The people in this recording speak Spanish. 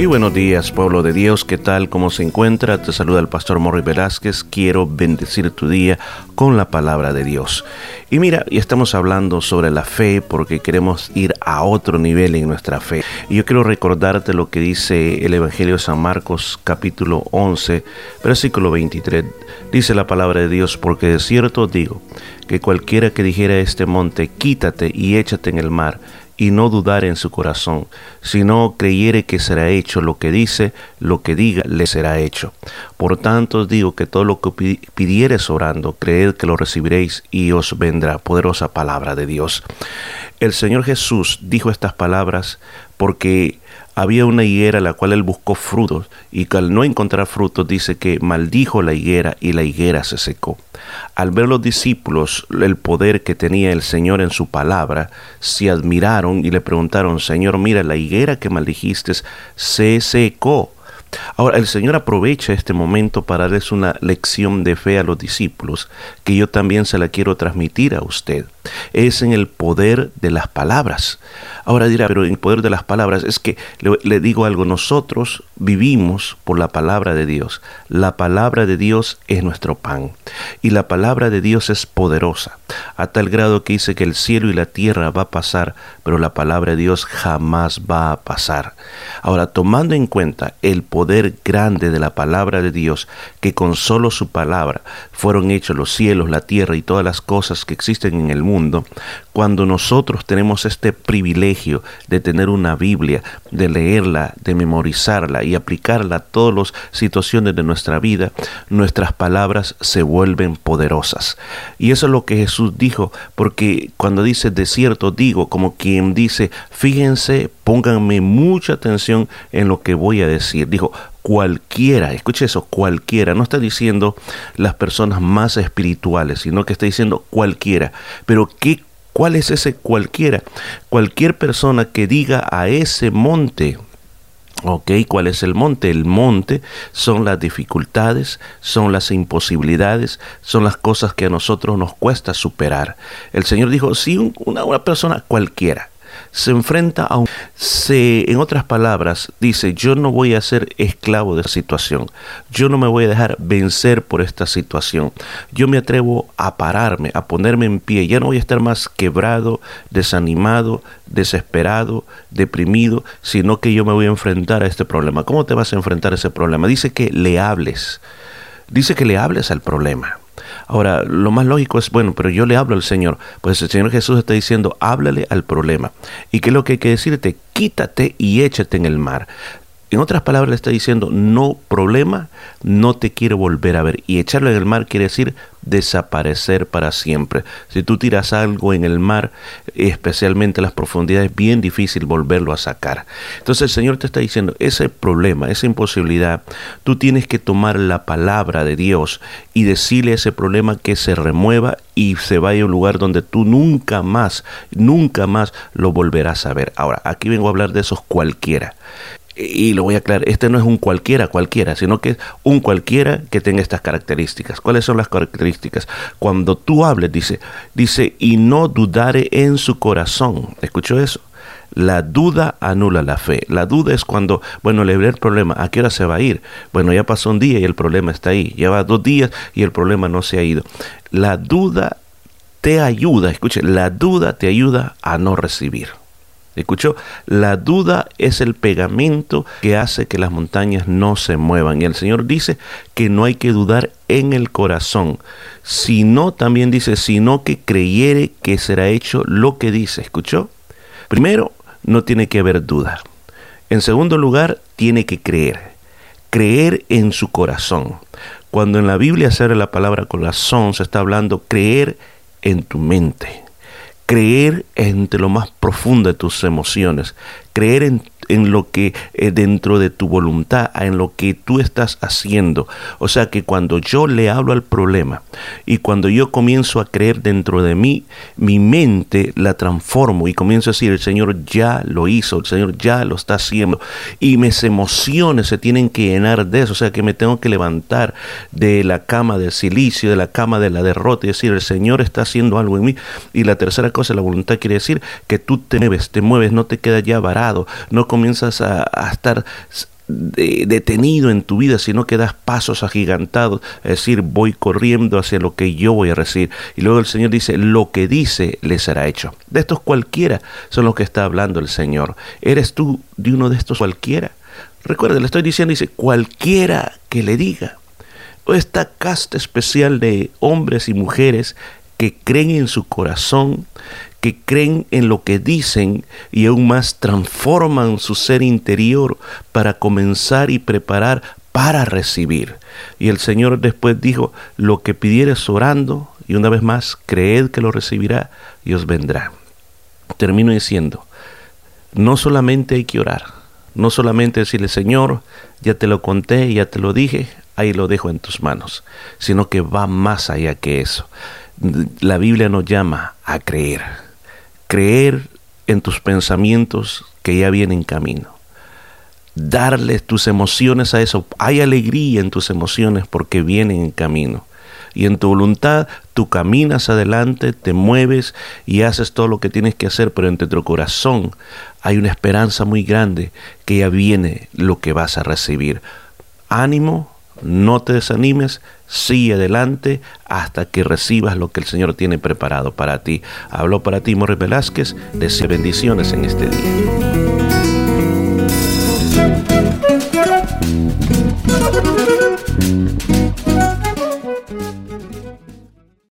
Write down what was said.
Y buenos días, pueblo de Dios, ¿qué tal? ¿Cómo se encuentra? Te saluda el pastor Morri Velázquez. Quiero bendecir tu día con la palabra de Dios. Y mira, y estamos hablando sobre la fe porque queremos ir a otro nivel en nuestra fe. Y yo quiero recordarte lo que dice el Evangelio de San Marcos capítulo 11, versículo 23. Dice la palabra de Dios, porque de cierto digo que cualquiera que dijera a este monte, quítate y échate en el mar, y no dudar en su corazón, sino creyere que será hecho lo que dice, lo que diga le será hecho. Por tanto os digo que todo lo que pidiereis orando, creed que lo recibiréis y os vendrá poderosa palabra de Dios. El Señor Jesús dijo estas palabras porque había una higuera la cual él buscó frutos y que al no encontrar frutos dice que maldijo la higuera y la higuera se secó. Al ver los discípulos el poder que tenía el Señor en su palabra, se admiraron y le preguntaron, Señor, mira, la higuera que maldijiste se secó. Ahora, el Señor aprovecha este momento para darles una lección de fe a los discípulos, que yo también se la quiero transmitir a usted. Es en el poder de las palabras. Ahora dirá, pero el poder de las palabras es que le, le, digo algo, nosotros vivimos por la palabra de Dios. La palabra de Dios es nuestro pan y la palabra de Dios es poderosa, a tal grado que dice que el cielo y la tierra va a pasar, pero la palabra de Dios jamás va a pasar. Ahora, tomando en cuenta el poder grande de la palabra de Dios, que con solo su palabra fueron hechos los cielos, la tierra y todas las cosas que existen en el mundo, cuando nosotros tenemos este privilegio de tener una Biblia, de leerla, de memorizarla y aplicarla a todas las situaciones de nuestra vida, nuestras palabras se vuelven poderosas. Y eso es lo que Jesús dijo, porque cuando dice de cierto digo, como quien dice, fíjense, pónganme mucha atención en lo que voy a decir. Dijo, cualquiera, escuche eso, cualquiera, no está diciendo las personas más espirituales, sino que está diciendo cualquiera. Pero ¿qué, ¿cuál es ese cualquiera? Cualquier persona que diga a ese monte, ¿Ok? ¿Cuál es el monte? El monte son las dificultades, son las imposibilidades, son las cosas que a nosotros nos cuesta superar. El Señor dijo, si una, una persona cualquiera se enfrenta a un... Se, en otras palabras, dice, yo no voy a ser esclavo de esta situación, yo no me voy a dejar vencer por esta situación, yo me atrevo a pararme, a ponerme en pie, ya no voy a estar más quebrado, desanimado, desesperado, deprimido, sino que yo me voy a enfrentar a este problema. ¿Cómo te vas a enfrentar a ese problema? Dice que le hables, dice que le hables al problema. Ahora, lo más lógico es, bueno, pero yo le hablo al Señor. Pues el Señor Jesús está diciendo, háblale al problema. ¿Y qué es lo que hay que decirte? Quítate y échate en el mar. En otras palabras le está diciendo, no problema, no te quiero volver a ver. Y echarlo en el mar quiere decir desaparecer para siempre. Si tú tiras algo en el mar, especialmente en las profundidades, es bien difícil volverlo a sacar. Entonces el Señor te está diciendo, ese problema, esa imposibilidad, tú tienes que tomar la palabra de Dios y decirle a ese problema que se remueva y se vaya a un lugar donde tú nunca más, nunca más lo volverás a ver. Ahora, aquí vengo a hablar de esos cualquiera y lo voy a aclarar, este no es un cualquiera, cualquiera, sino que es un cualquiera que tenga estas características. ¿Cuáles son las características? Cuando tú hables, dice, dice, y no dudare en su corazón. ¿Escuchó eso? La duda anula la fe. La duda es cuando, bueno, le el problema, ¿a qué hora se va a ir? Bueno, ya pasó un día y el problema está ahí. Lleva dos días y el problema no se ha ido. La duda te ayuda, escuche, la duda te ayuda a no recibir. ¿Escuchó? La duda es el pegamento que hace que las montañas no se muevan. Y el Señor dice que no hay que dudar en el corazón, sino también dice, sino que creyere que será hecho lo que dice. ¿Escuchó? Primero, no tiene que haber duda. En segundo lugar, tiene que creer. Creer en su corazón. Cuando en la Biblia se la palabra corazón, se está hablando creer en tu mente creer entre lo más profundo de tus emociones, creer en en lo que eh, dentro de tu voluntad, en lo que tú estás haciendo. O sea que cuando yo le hablo al problema y cuando yo comienzo a creer dentro de mí, mi mente la transformo y comienzo a decir, el Señor ya lo hizo, el Señor ya lo está haciendo. Y mis emociones se tienen que llenar de eso. O sea que me tengo que levantar de la cama del silicio, de la cama de la derrota y decir, el Señor está haciendo algo en mí. Y la tercera cosa, la voluntad quiere decir que tú te mueves, te mueves, no te quedas ya varado no comienzas a, estar detenido en tu vida, sino que das pasos agigantados, es decir, voy corriendo hacia lo que yo voy a recibir. Y luego el Señor dice, lo que dice le será hecho. De estos cualquiera son los que está hablando el Señor. ¿Eres tú de uno de estos cualquiera? Recuerda, le estoy diciendo, dice, cualquiera que le diga. Esta casta especial de hombres y mujeres que creen en su corazón, que creen en lo que dicen y aún más transforman su ser interior para comenzar y preparar para recibir. Y el Señor después dijo, lo que pidieres orando, y una vez más, creed que lo recibirá y os vendrá. Termino diciendo, no solamente hay que orar, no solamente decirle, Señor, ya te lo conté, ya te lo dije, ahí lo dejo en tus manos, sino que va más allá que eso. La Biblia nos llama a creer creer en tus pensamientos que ya vienen en camino. Darle tus emociones a eso. Hay alegría en tus emociones porque vienen en camino. Y en tu voluntad tú caminas adelante, te mueves y haces todo lo que tienes que hacer, pero entre tu corazón hay una esperanza muy grande que ya viene lo que vas a recibir. Ánimo, no te desanimes, sigue adelante hasta que recibas lo que el Señor tiene preparado para ti. Habló para ti Morris Velázquez, deseo bendiciones en este día.